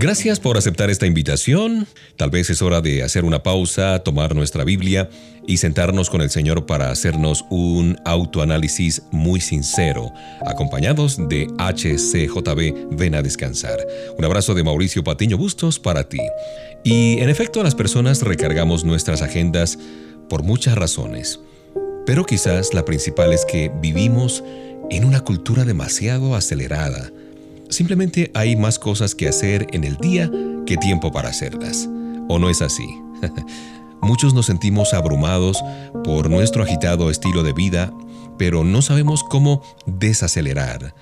Gracias por aceptar esta invitación. Tal vez es hora de hacer una pausa, tomar nuestra Biblia y sentarnos con el Señor para hacernos un autoanálisis muy sincero, acompañados de HCJB Ven a descansar. Un abrazo de Mauricio Patiño Bustos para ti. Y en efecto, las personas recargamos nuestras agendas por muchas razones. Pero quizás la principal es que vivimos en una cultura demasiado acelerada Simplemente hay más cosas que hacer en el día que tiempo para hacerlas. ¿O no es así? Muchos nos sentimos abrumados por nuestro agitado estilo de vida, pero no sabemos cómo desacelerar.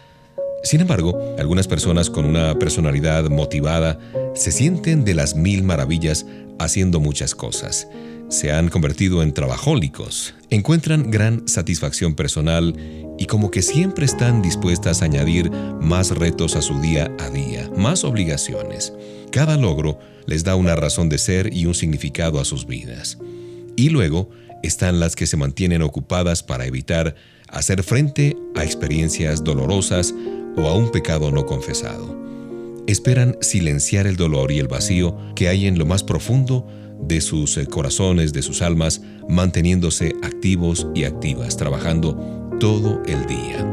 Sin embargo, algunas personas con una personalidad motivada se sienten de las mil maravillas haciendo muchas cosas se han convertido en trabajólicos, encuentran gran satisfacción personal y como que siempre están dispuestas a añadir más retos a su día a día, más obligaciones. Cada logro les da una razón de ser y un significado a sus vidas. Y luego están las que se mantienen ocupadas para evitar hacer frente a experiencias dolorosas o a un pecado no confesado. Esperan silenciar el dolor y el vacío que hay en lo más profundo de sus eh, corazones, de sus almas, manteniéndose activos y activas, trabajando todo el día.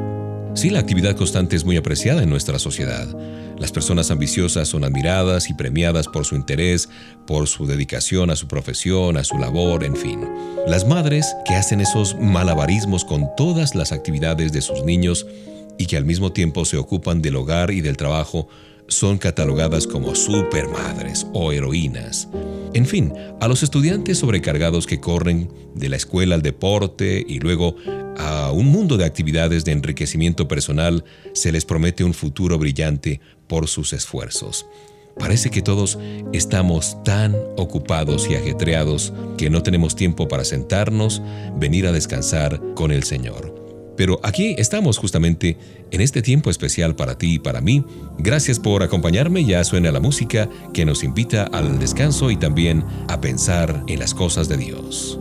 Sí, la actividad constante es muy apreciada en nuestra sociedad. Las personas ambiciosas son admiradas y premiadas por su interés, por su dedicación a su profesión, a su labor, en fin. Las madres que hacen esos malabarismos con todas las actividades de sus niños y que al mismo tiempo se ocupan del hogar y del trabajo son catalogadas como supermadres o heroínas. En fin, a los estudiantes sobrecargados que corren de la escuela al deporte y luego a un mundo de actividades de enriquecimiento personal se les promete un futuro brillante por sus esfuerzos. Parece que todos estamos tan ocupados y ajetreados que no tenemos tiempo para sentarnos, venir a descansar con el Señor. Pero aquí estamos justamente en este tiempo especial para ti y para mí. Gracias por acompañarme. Ya suena la música que nos invita al descanso y también a pensar en las cosas de Dios.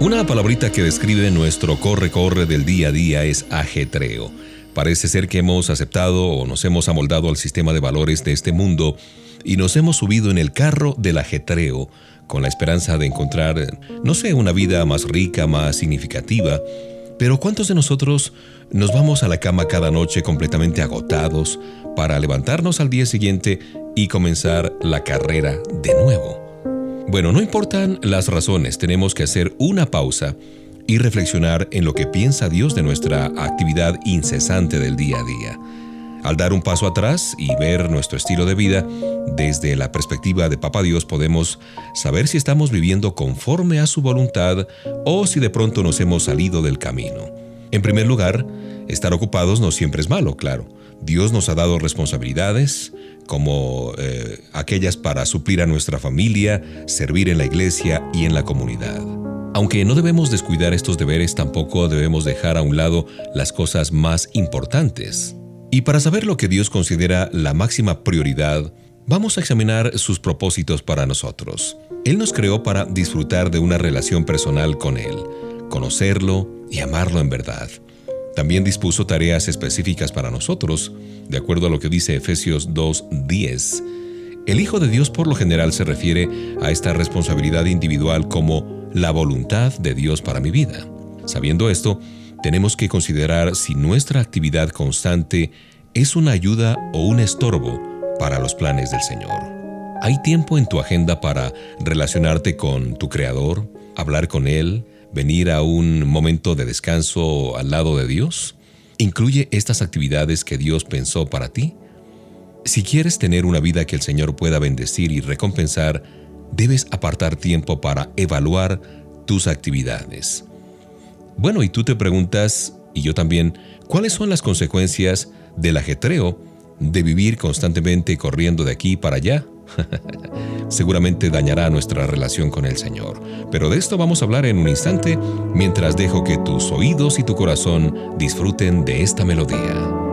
Una palabrita que describe nuestro corre-corre del día a día es ajetreo. Parece ser que hemos aceptado o nos hemos amoldado al sistema de valores de este mundo y nos hemos subido en el carro del ajetreo con la esperanza de encontrar, no sé, una vida más rica, más significativa. Pero ¿cuántos de nosotros nos vamos a la cama cada noche completamente agotados para levantarnos al día siguiente y comenzar la carrera de nuevo? Bueno, no importan las razones, tenemos que hacer una pausa y reflexionar en lo que piensa Dios de nuestra actividad incesante del día a día. Al dar un paso atrás y ver nuestro estilo de vida, desde la perspectiva de Papa Dios podemos saber si estamos viviendo conforme a su voluntad o si de pronto nos hemos salido del camino. En primer lugar, estar ocupados no siempre es malo, claro. Dios nos ha dado responsabilidades, como eh, aquellas para suplir a nuestra familia, servir en la iglesia y en la comunidad. Aunque no debemos descuidar estos deberes, tampoco debemos dejar a un lado las cosas más importantes. Y para saber lo que Dios considera la máxima prioridad, vamos a examinar sus propósitos para nosotros. Él nos creó para disfrutar de una relación personal con Él, conocerlo y amarlo en verdad. También dispuso tareas específicas para nosotros, de acuerdo a lo que dice Efesios 2.10. El Hijo de Dios por lo general se refiere a esta responsabilidad individual como la voluntad de Dios para mi vida. Sabiendo esto, tenemos que considerar si nuestra actividad constante es una ayuda o un estorbo para los planes del Señor. ¿Hay tiempo en tu agenda para relacionarte con tu Creador, hablar con Él, venir a un momento de descanso al lado de Dios? ¿Incluye estas actividades que Dios pensó para ti? Si quieres tener una vida que el Señor pueda bendecir y recompensar, debes apartar tiempo para evaluar tus actividades. Bueno, y tú te preguntas, y yo también, ¿cuáles son las consecuencias del ajetreo de vivir constantemente corriendo de aquí para allá? Seguramente dañará nuestra relación con el Señor. Pero de esto vamos a hablar en un instante mientras dejo que tus oídos y tu corazón disfruten de esta melodía.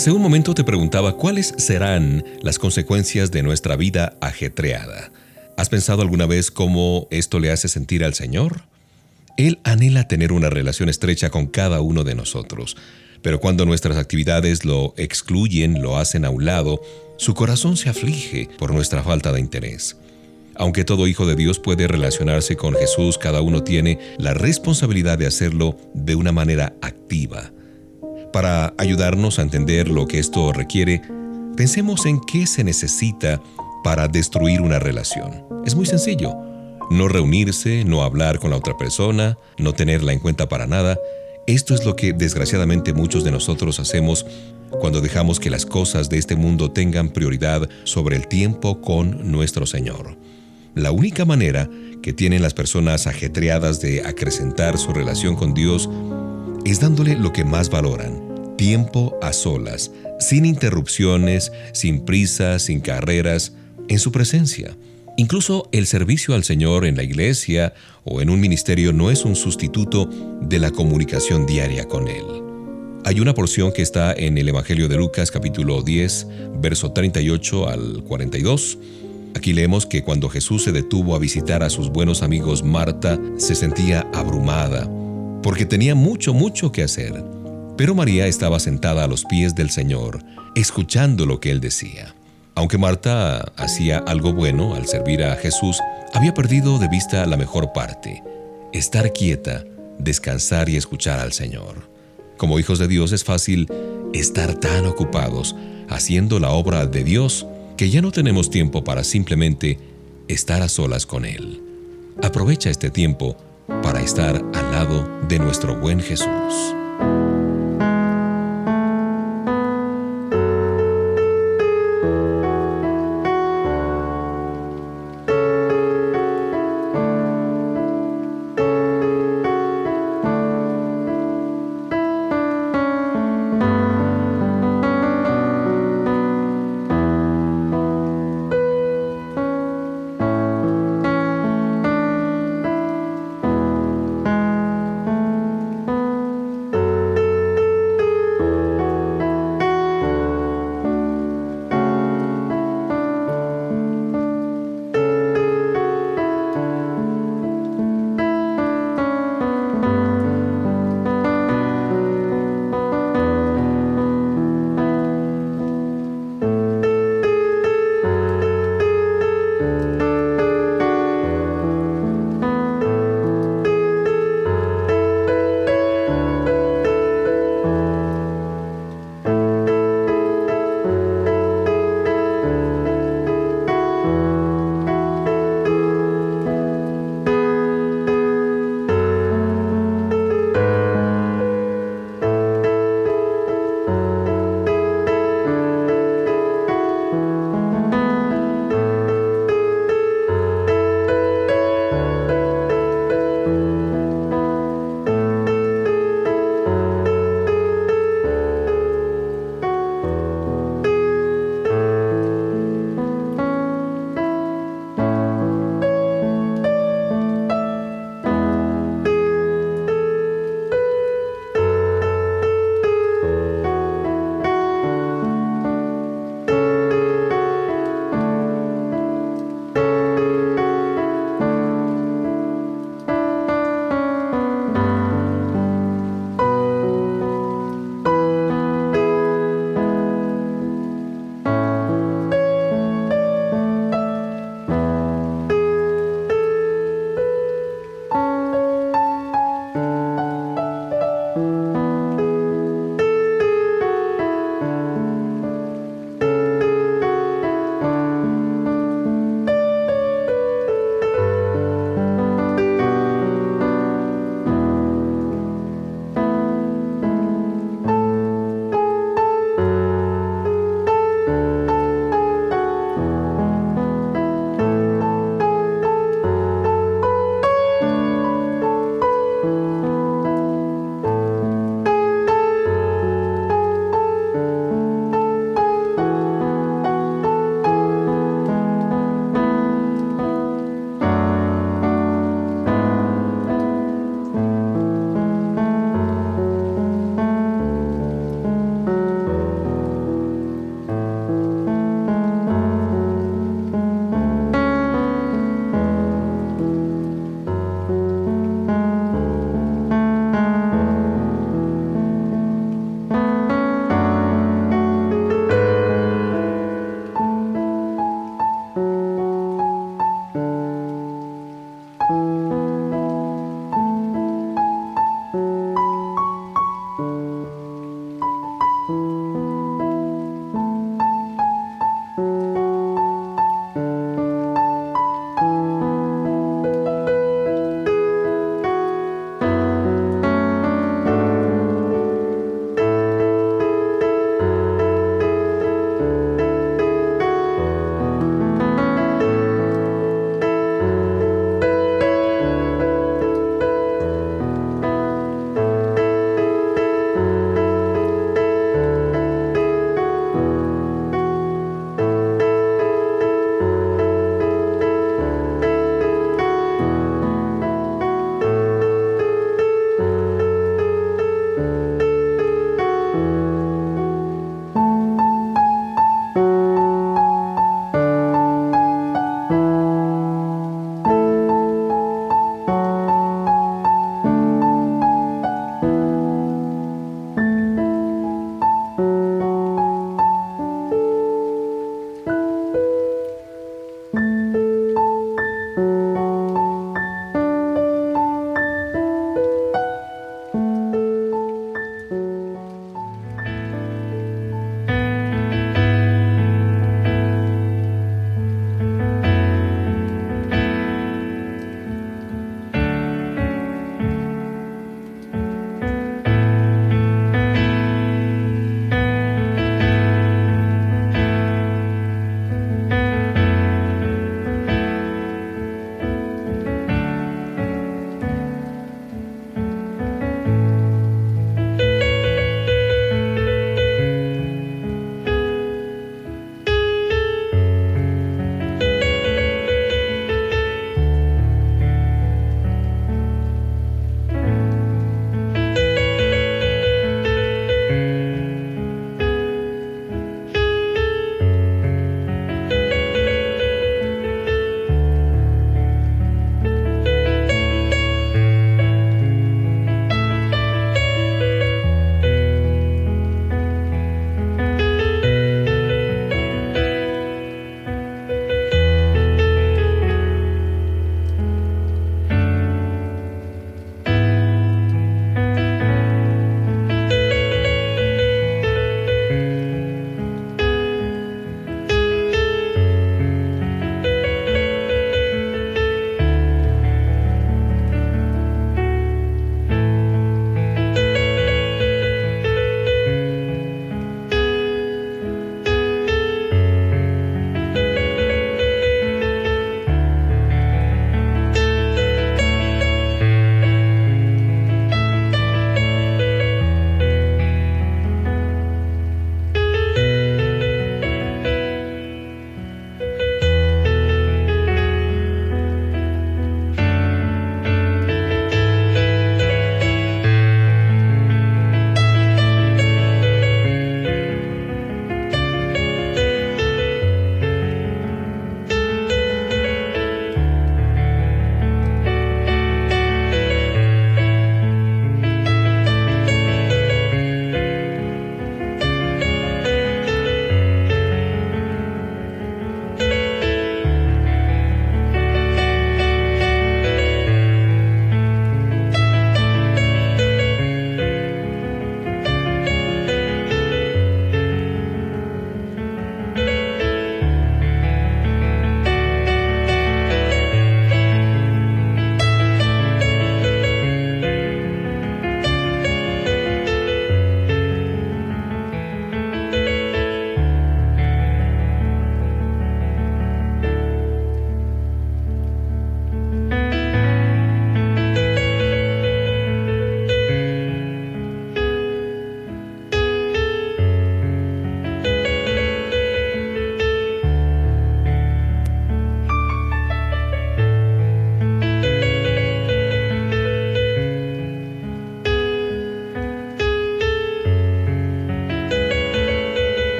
Hace un momento te preguntaba cuáles serán las consecuencias de nuestra vida ajetreada. ¿Has pensado alguna vez cómo esto le hace sentir al Señor? Él anhela tener una relación estrecha con cada uno de nosotros, pero cuando nuestras actividades lo excluyen, lo hacen a un lado, su corazón se aflige por nuestra falta de interés. Aunque todo hijo de Dios puede relacionarse con Jesús, cada uno tiene la responsabilidad de hacerlo de una manera activa. Para ayudarnos a entender lo que esto requiere, pensemos en qué se necesita para destruir una relación. Es muy sencillo. No reunirse, no hablar con la otra persona, no tenerla en cuenta para nada. Esto es lo que desgraciadamente muchos de nosotros hacemos cuando dejamos que las cosas de este mundo tengan prioridad sobre el tiempo con nuestro Señor. La única manera que tienen las personas ajetreadas de acrecentar su relación con Dios es dándole lo que más valoran, tiempo a solas, sin interrupciones, sin prisas, sin carreras, en su presencia. Incluso el servicio al Señor en la iglesia o en un ministerio no es un sustituto de la comunicación diaria con Él. Hay una porción que está en el Evangelio de Lucas capítulo 10, verso 38 al 42. Aquí leemos que cuando Jesús se detuvo a visitar a sus buenos amigos, Marta se sentía abrumada, porque tenía mucho, mucho que hacer. Pero María estaba sentada a los pies del Señor, escuchando lo que él decía. Aunque Marta hacía algo bueno al servir a Jesús, había perdido de vista la mejor parte, estar quieta, descansar y escuchar al Señor. Como hijos de Dios es fácil estar tan ocupados haciendo la obra de Dios que ya no tenemos tiempo para simplemente estar a solas con Él. Aprovecha este tiempo para estar al lado de nuestro buen Jesús.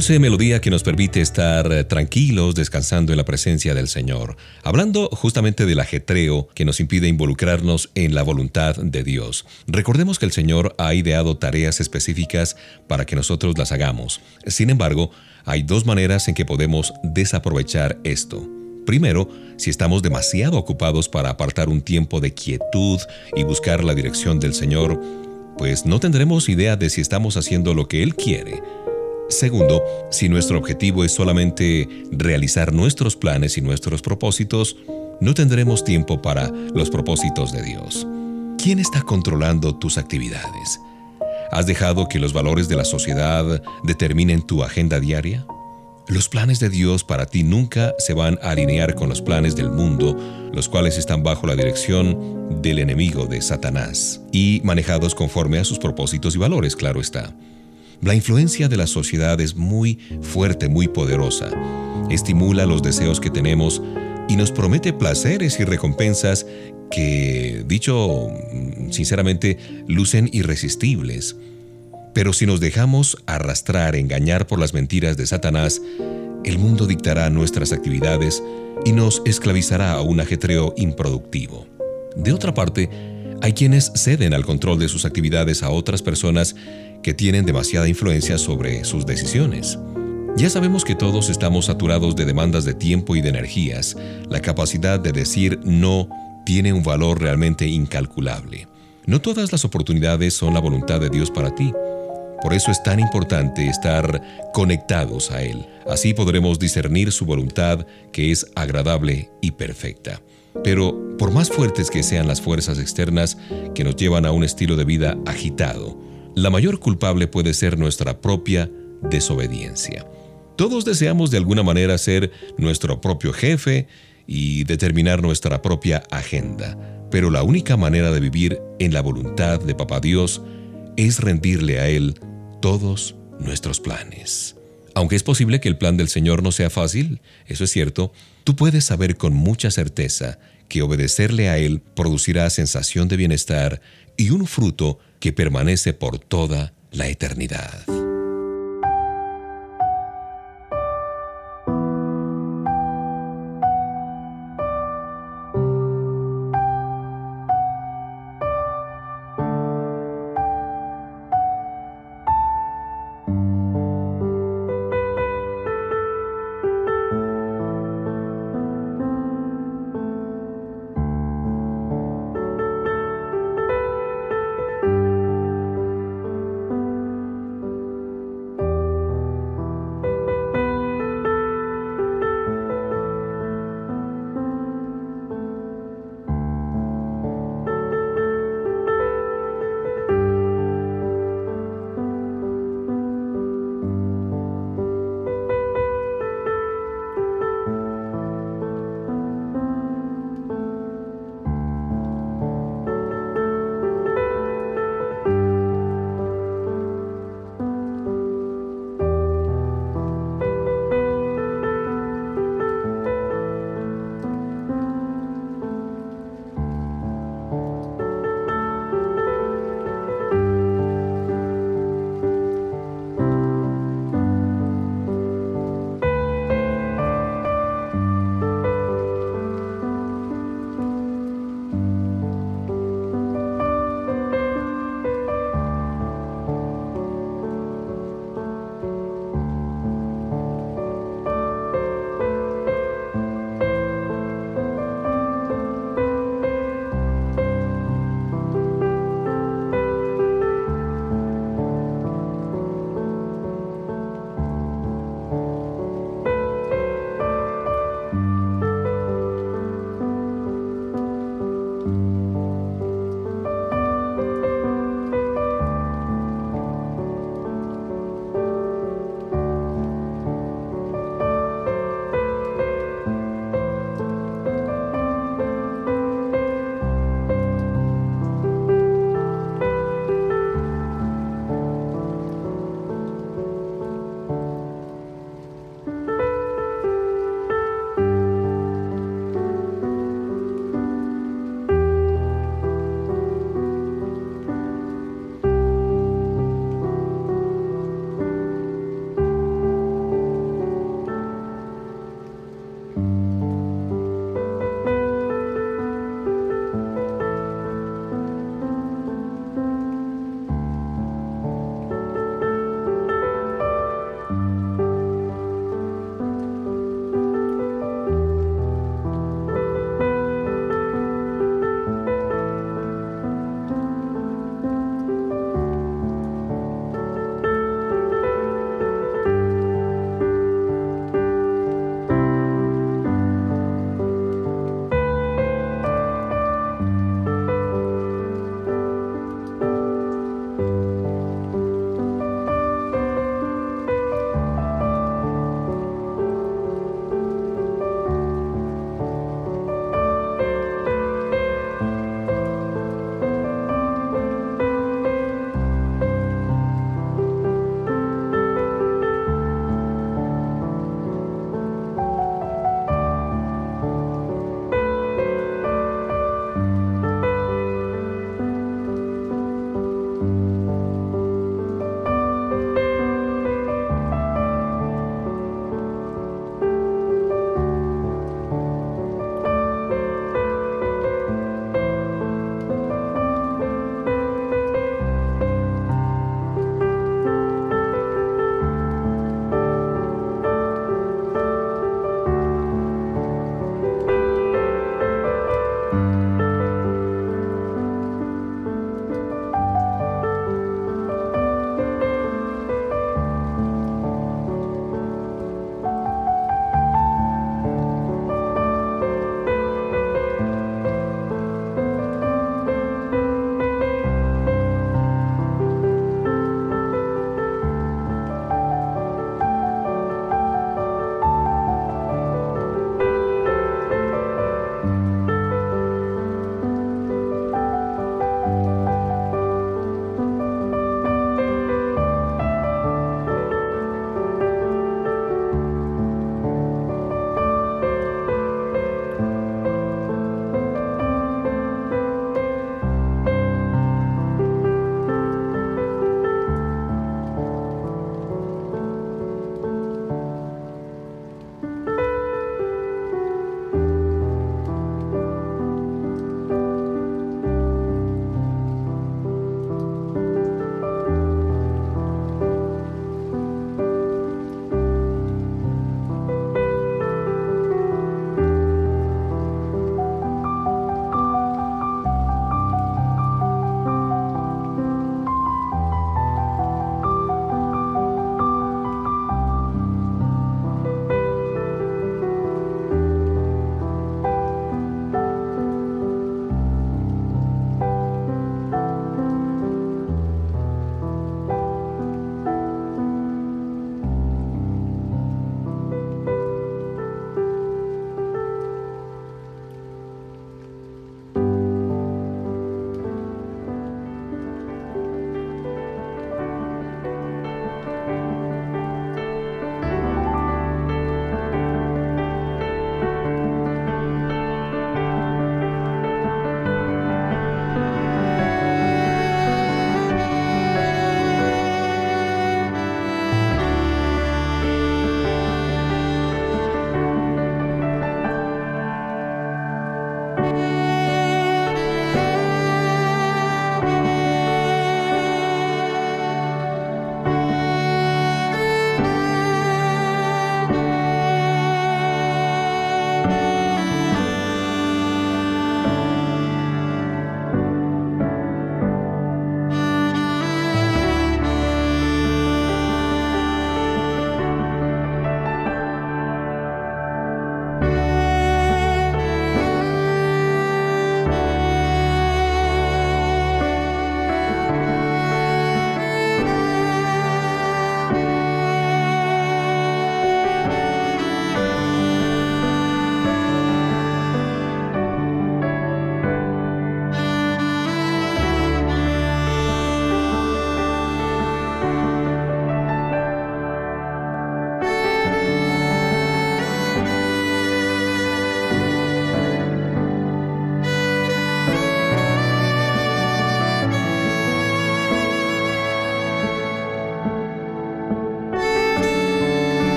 Dulce melodía que nos permite estar eh, tranquilos descansando en la presencia del Señor, hablando justamente del ajetreo que nos impide involucrarnos en la voluntad de Dios. Recordemos que el Señor ha ideado tareas específicas para que nosotros las hagamos. Sin embargo, hay dos maneras en que podemos desaprovechar esto. Primero, si estamos demasiado ocupados para apartar un tiempo de quietud y buscar la dirección del Señor, pues no tendremos idea de si estamos haciendo lo que Él quiere. Segundo, si nuestro objetivo es solamente realizar nuestros planes y nuestros propósitos, no tendremos tiempo para los propósitos de Dios. ¿Quién está controlando tus actividades? ¿Has dejado que los valores de la sociedad determinen tu agenda diaria? Los planes de Dios para ti nunca se van a alinear con los planes del mundo, los cuales están bajo la dirección del enemigo de Satanás y manejados conforme a sus propósitos y valores, claro está. La influencia de la sociedad es muy fuerte, muy poderosa. Estimula los deseos que tenemos y nos promete placeres y recompensas que, dicho sinceramente, lucen irresistibles. Pero si nos dejamos arrastrar, engañar por las mentiras de Satanás, el mundo dictará nuestras actividades y nos esclavizará a un ajetreo improductivo. De otra parte, hay quienes ceden al control de sus actividades a otras personas que tienen demasiada influencia sobre sus decisiones. Ya sabemos que todos estamos saturados de demandas de tiempo y de energías. La capacidad de decir no tiene un valor realmente incalculable. No todas las oportunidades son la voluntad de Dios para ti. Por eso es tan importante estar conectados a Él. Así podremos discernir su voluntad que es agradable y perfecta. Pero por más fuertes que sean las fuerzas externas que nos llevan a un estilo de vida agitado, la mayor culpable puede ser nuestra propia desobediencia. Todos deseamos de alguna manera ser nuestro propio jefe y determinar nuestra propia agenda, pero la única manera de vivir en la voluntad de Papá Dios es rendirle a Él todos nuestros planes. Aunque es posible que el plan del Señor no sea fácil, eso es cierto, tú puedes saber con mucha certeza que obedecerle a Él producirá sensación de bienestar y un fruto que permanece por toda la eternidad.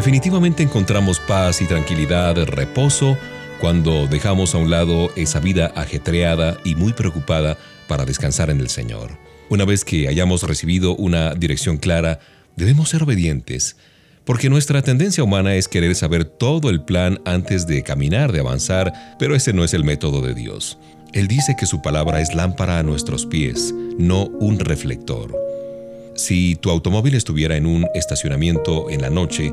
Definitivamente encontramos paz y tranquilidad, reposo, cuando dejamos a un lado esa vida ajetreada y muy preocupada para descansar en el Señor. Una vez que hayamos recibido una dirección clara, debemos ser obedientes, porque nuestra tendencia humana es querer saber todo el plan antes de caminar, de avanzar, pero ese no es el método de Dios. Él dice que su palabra es lámpara a nuestros pies, no un reflector. Si tu automóvil estuviera en un estacionamiento en la noche,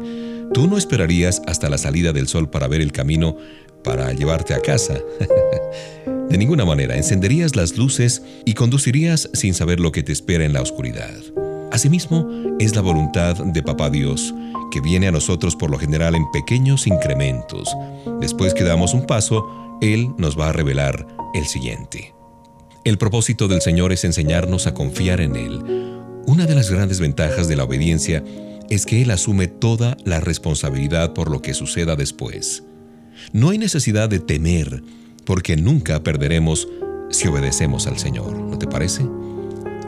tú no esperarías hasta la salida del sol para ver el camino para llevarte a casa. De ninguna manera, encenderías las luces y conducirías sin saber lo que te espera en la oscuridad. Asimismo, es la voluntad de Papá Dios, que viene a nosotros por lo general en pequeños incrementos. Después que damos un paso, Él nos va a revelar el siguiente. El propósito del Señor es enseñarnos a confiar en Él. Una de las grandes ventajas de la obediencia es que Él asume toda la responsabilidad por lo que suceda después. No hay necesidad de temer, porque nunca perderemos si obedecemos al Señor, ¿no te parece?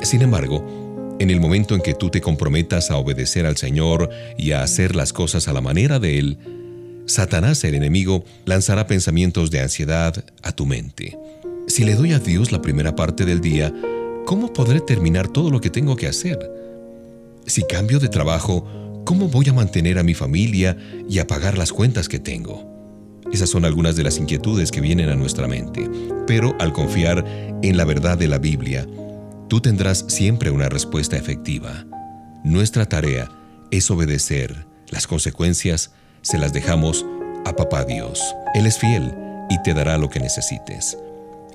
Sin embargo, en el momento en que tú te comprometas a obedecer al Señor y a hacer las cosas a la manera de Él, Satanás, el enemigo, lanzará pensamientos de ansiedad a tu mente. Si le doy a Dios la primera parte del día, ¿cómo podré terminar todo lo que tengo que hacer? Si cambio de trabajo, ¿cómo voy a mantener a mi familia y a pagar las cuentas que tengo? Esas son algunas de las inquietudes que vienen a nuestra mente, pero al confiar en la verdad de la Biblia, tú tendrás siempre una respuesta efectiva. Nuestra tarea es obedecer. Las consecuencias se las dejamos a Papá Dios. Él es fiel y te dará lo que necesites.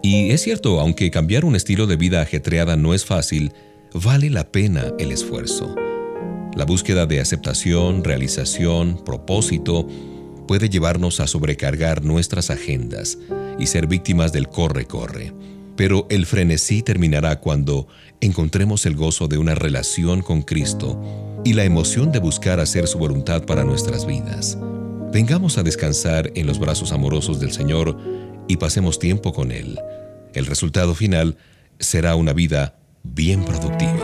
Y es cierto, aunque cambiar un estilo de vida ajetreada no es fácil, vale la pena el esfuerzo. La búsqueda de aceptación, realización, propósito, puede llevarnos a sobrecargar nuestras agendas y ser víctimas del corre-corre. Pero el frenesí terminará cuando encontremos el gozo de una relación con Cristo y la emoción de buscar hacer su voluntad para nuestras vidas. Vengamos a descansar en los brazos amorosos del Señor y pasemos tiempo con Él. El resultado final será una vida bien productiva.